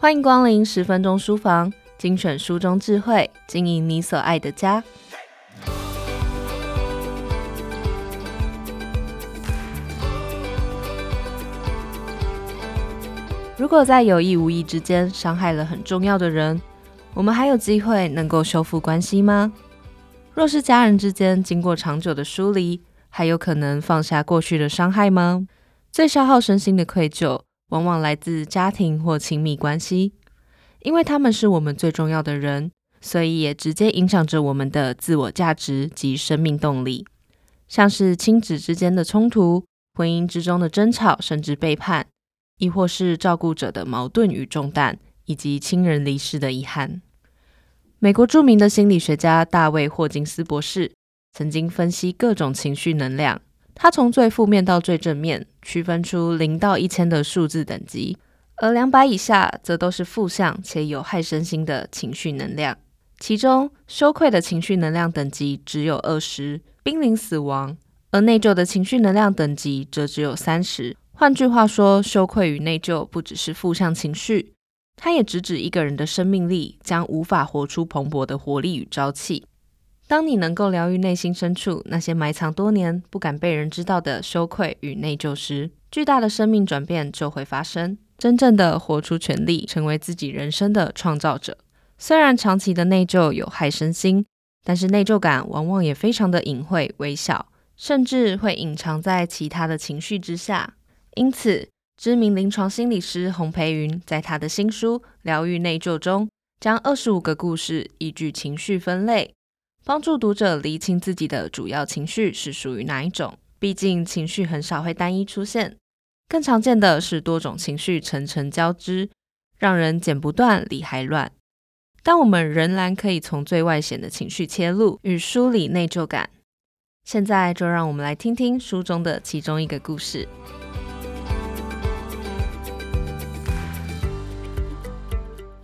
欢迎光临十分钟书房，精选书中智慧，经营你所爱的家。如果在有意无意之间伤害了很重要的人，我们还有机会能够修复关系吗？若是家人之间经过长久的疏离，还有可能放下过去的伤害吗？最消耗身心的愧疚，往往来自家庭或亲密关系，因为他们是我们最重要的人，所以也直接影响着我们的自我价值及生命动力。像是亲子之间的冲突、婚姻之中的争吵，甚至背叛，亦或是照顾者的矛盾与重担，以及亲人离世的遗憾。美国著名的心理学家大卫霍金斯博士曾经分析各种情绪能量。他从最负面到最正面，区分出零到一千的数字等级，而两百以下则都是负向且有害身心的情绪能量。其中，羞愧的情绪能量等级只有二十，濒临死亡；而内疚的情绪能量等级则只有三十。换句话说，羞愧与内疚不只是负向情绪，它也直指一个人的生命力将无法活出蓬勃的活力与朝气。当你能够疗愈内心深处那些埋藏多年、不敢被人知道的羞愧与内疚时，巨大的生命转变就会发生。真正的活出全力，成为自己人生的创造者。虽然长期的内疚有害身心，但是内疚感往往也非常的隐晦、微小，甚至会隐藏在其他的情绪之下。因此，知名临床心理师洪培云在他的新书《疗愈内疚》中，将二十五个故事依据情绪分类。帮助读者厘清自己的主要情绪是属于哪一种。毕竟情绪很少会单一出现，更常见的是多种情绪层层交织，让人剪不断理还乱。但我们仍然可以从最外显的情绪切入，与梳理内疚感。现在就让我们来听听书中的其中一个故事。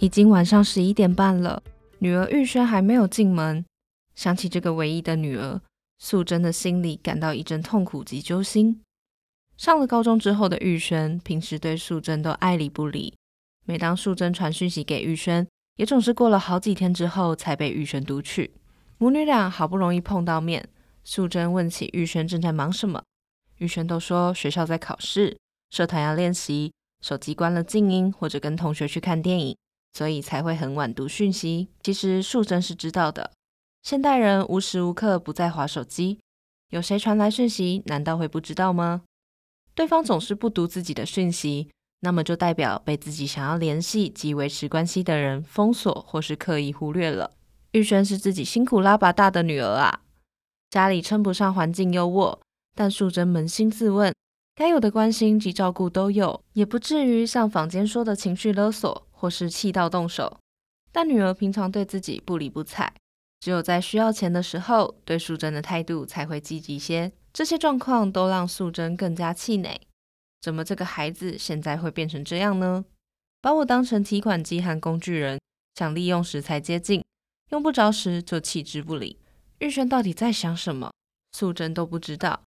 已经晚上十一点半了，女儿玉轩还没有进门。想起这个唯一的女儿，素贞的心里感到一阵痛苦及揪心。上了高中之后的玉轩，平时对素贞都爱理不理。每当素贞传讯息给玉轩，也总是过了好几天之后才被玉轩读取。母女俩好不容易碰到面，素贞问起玉轩正在忙什么，玉轩都说学校在考试，社团要练习，手机关了静音，或者跟同学去看电影，所以才会很晚读讯息。其实素贞是知道的。现代人无时无刻不在滑手机，有谁传来讯息，难道会不知道吗？对方总是不读自己的讯息，那么就代表被自己想要联系及维持关系的人封锁或是刻意忽略了。玉轩是自己辛苦拉拔大的女儿啊，家里称不上环境优渥，但素贞扪心自问，该有的关心及照顾都有，也不至于像坊间说的情绪勒索或是气到动手。但女儿平常对自己不理不睬。只有在需要钱的时候，对素贞的态度才会积极些。这些状况都让素贞更加气馁。怎么这个孩子现在会变成这样呢？把我当成提款机和工具人，想利用时才接近，用不着时就弃之不理。玉轩到底在想什么？素贞都不知道。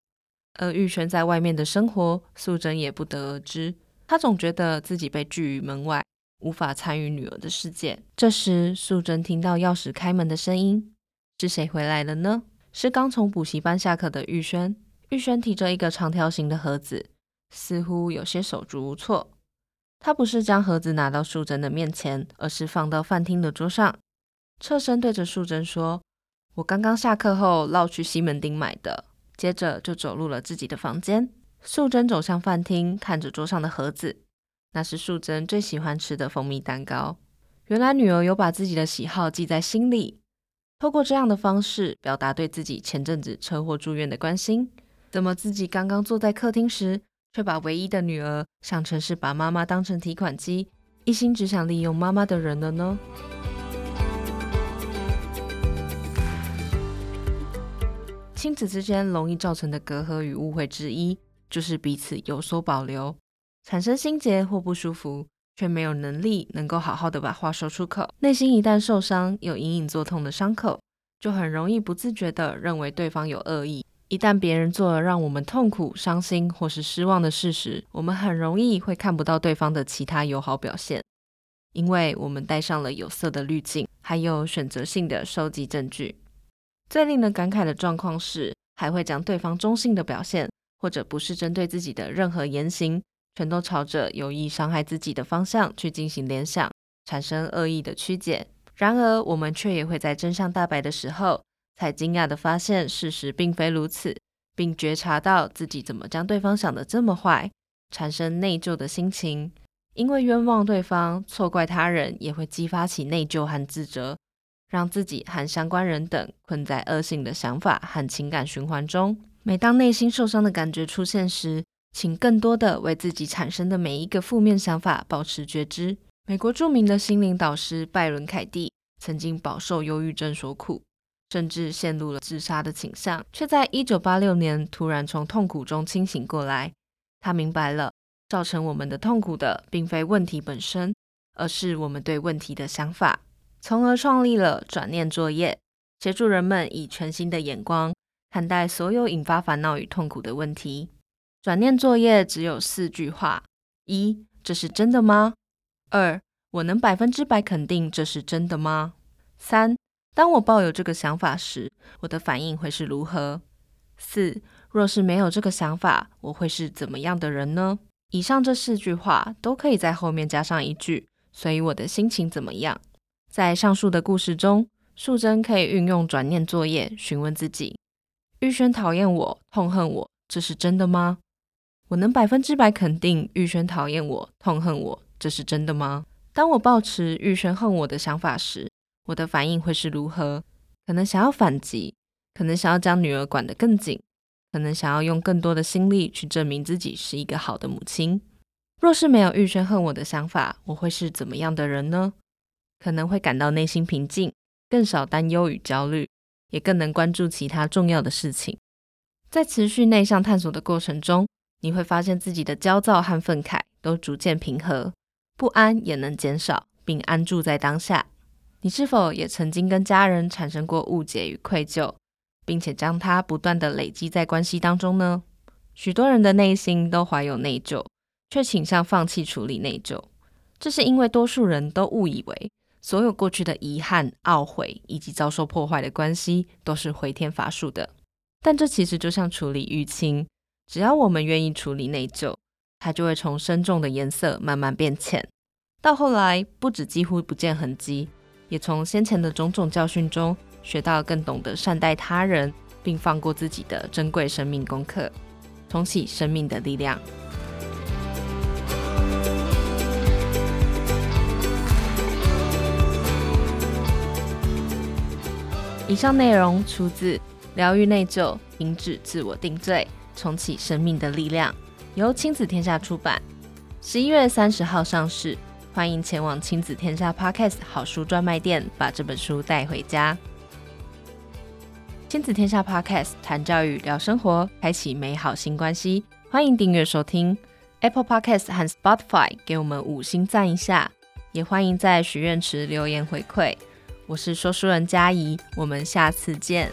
而玉轩在外面的生活，素贞也不得而知。她总觉得自己被拒于门外。无法参与女儿的世界。这时，素贞听到钥匙开门的声音，是谁回来了呢？是刚从补习班下课的玉轩。玉轩提着一个长条形的盒子，似乎有些手足无措。他不是将盒子拿到素贞的面前，而是放到饭厅的桌上，侧身对着素贞说：“我刚刚下课后绕去西门町买的。”接着就走入了自己的房间。素贞走向饭厅，看着桌上的盒子。那是素贞最喜欢吃的蜂蜜蛋糕。原来女儿有把自己的喜好记在心里，透过这样的方式表达对自己前阵子车祸住院的关心。怎么自己刚刚坐在客厅时，却把唯一的女儿想成是把妈妈当成提款机，一心只想利用妈妈的人了呢？亲子之间容易造成的隔阂与误会之一，就是彼此有所保留。产生心结或不舒服，却没有能力能够好好的把话说出口。内心一旦受伤，有隐隐作痛的伤口，就很容易不自觉地认为对方有恶意。一旦别人做了让我们痛苦、伤心或是失望的事时，我们很容易会看不到对方的其他友好表现。因为我们带上了有色的滤镜，还有选择性的收集证据。最令人感慨的状况是，还会将对方中性的表现，或者不是针对自己的任何言行，全都朝着有意伤害自己的方向去进行联想，产生恶意的曲解。然而，我们却也会在真相大白的时候，才惊讶地发现事实并非如此，并觉察到自己怎么将对方想得这么坏，产生内疚的心情。因为冤枉对方、错怪他人，也会激发起内疚和自责。让自己和相关人等困在恶性的想法和情感循环中。每当内心受伤的感觉出现时，请更多的为自己产生的每一个负面想法保持觉知。美国著名的心灵导师拜伦·凯蒂曾经饱受忧郁症所苦，甚至陷入了自杀的倾向，却在1986年突然从痛苦中清醒过来。他明白了，造成我们的痛苦的并非问题本身，而是我们对问题的想法。从而创立了转念作业，协助人们以全新的眼光看待所有引发烦恼与痛苦的问题。转念作业只有四句话：一，这是真的吗？二，我能百分之百肯定这是真的吗？三，当我抱有这个想法时，我的反应会是如何？四，若是没有这个想法，我会是怎么样的人呢？以上这四句话都可以在后面加上一句：所以我的心情怎么样？在上述的故事中，素贞可以运用转念作业询问自己：玉轩讨厌我、痛恨我，这是真的吗？我能百分之百肯定玉轩讨厌我、痛恨我，这是真的吗？当我抱持玉轩恨我的想法时，我的反应会是如何？可能想要反击，可能想要将女儿管得更紧，可能想要用更多的心力去证明自己是一个好的母亲。若是没有玉轩恨我的想法，我会是怎么样的人呢？可能会感到内心平静，更少担忧与焦虑，也更能关注其他重要的事情。在持续内向探索的过程中，你会发现自己的焦躁和愤慨都逐渐平和，不安也能减少，并安住在当下。你是否也曾经跟家人产生过误解与愧疚，并且将它不断地累积在关系当中呢？许多人的内心都怀有内疚，却倾向放弃处理内疚，这是因为多数人都误以为。所有过去的遗憾、懊悔以及遭受破坏的关系，都是回天乏术的。但这其实就像处理淤青，只要我们愿意处理内疚，它就会从深重的颜色慢慢变浅，到后来不止几乎不见痕迹，也从先前的种种教训中学到更懂得善待他人，并放过自己的珍贵生命功课，重启生命的力量。以上内容出自《疗愈内疚，停止自我定罪，重启生命的力量》，由亲子天下出版，十一月三十号上市。欢迎前往亲子天下 Podcast 好书专卖店，把这本书带回家。亲子天下 Podcast 谈教育、聊生活，开启美好新关系。欢迎订阅收听 Apple Podcast 和 Spotify，给我们五星赞一下，也欢迎在许愿池留言回馈。我是说书人佳怡，我们下次见。